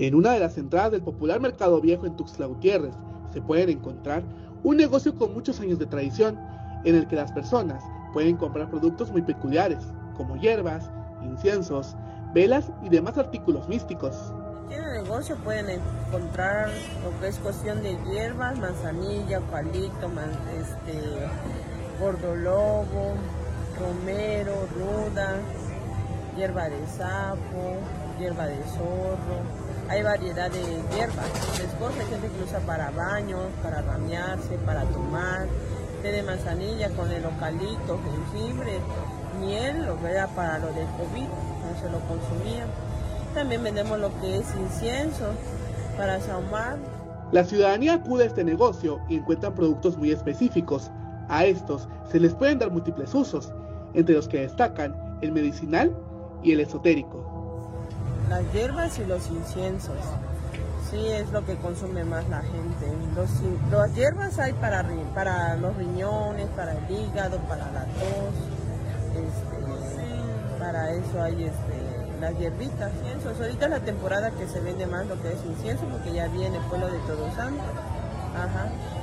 En una de las entradas del popular Mercado Viejo en Tuxtla Gutiérrez se pueden encontrar un negocio con muchos años de tradición en el que las personas pueden comprar productos muy peculiares como hierbas, inciensos, velas y demás artículos místicos. En el negocio pueden encontrar lo que es cuestión de hierbas, manzanilla, palito, este, gordolobo, romero, ruda, hierba de sapo, hierba de zorro. Hay variedad de hierbas. Después hay gente que usa para baños, para ramearse, para tomar. Té de manzanilla con el localito, jengibre, miel, lo era para lo del COVID, no se lo consumían. También vendemos lo que es incienso para saumar. La ciudadanía acude a este negocio y encuentran productos muy específicos. A estos se les pueden dar múltiples usos, entre los que destacan el medicinal y el esotérico. Las hierbas y los inciensos. Sí, es lo que consume más la gente. Los, las hierbas hay para, para los riñones, para el hígado, para la tos. Este, para eso hay este, las hierbitas, inciensos. Ahorita es la temporada que se vende más lo que es incienso, porque ya viene pueblo de Todos Santos.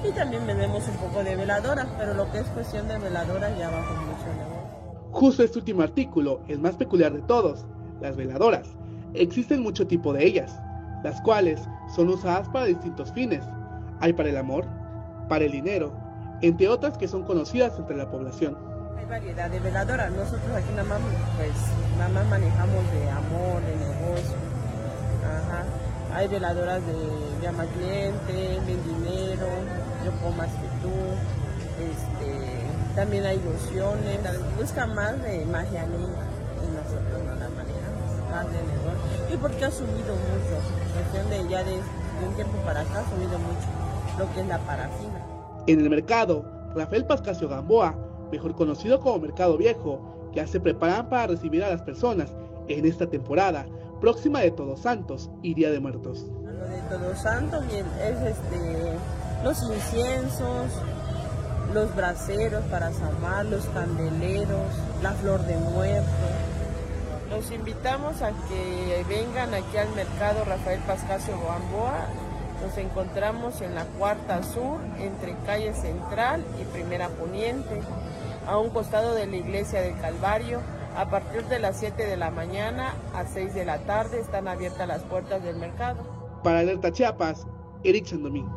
Y también vendemos un poco de veladoras, pero lo que es cuestión de veladoras ya bajo mucho negocio. Justo este último artículo, el más peculiar de todos, las veladoras. Existen mucho tipo de ellas, las cuales son usadas para distintos fines. Hay para el amor, para el dinero, entre otras que son conocidas entre la población variedad de veladoras. Nosotros aquí nada más, pues, nada manejamos de amor, de negocio. Ajá. Hay veladoras de llama cliente, de dinero, yo puedo más que tú. Este, también hay ilusiones, busca más de magia negra y nosotros no la manejamos, más de negocio. Y porque ha subido mucho, cuestión de ya de, de un tiempo para acá ha subido mucho lo que es la parafina. En el mercado, Rafael Pascasio Gamboa mejor conocido como Mercado Viejo, ya se preparan para recibir a las personas en esta temporada próxima de Todos Santos y Día de Muertos. Lo de Todos Santos es este, los inciensos, los braseros para samar, los candeleros, la flor de muerto. Los invitamos a que vengan aquí al mercado Rafael Pascasio Gamboa. Nos encontramos en la cuarta sur, entre calle central y primera poniente a un costado de la iglesia del Calvario. A partir de las 7 de la mañana a 6 de la tarde están abiertas las puertas del mercado. Para Alerta Chiapas, Eric Sandomín.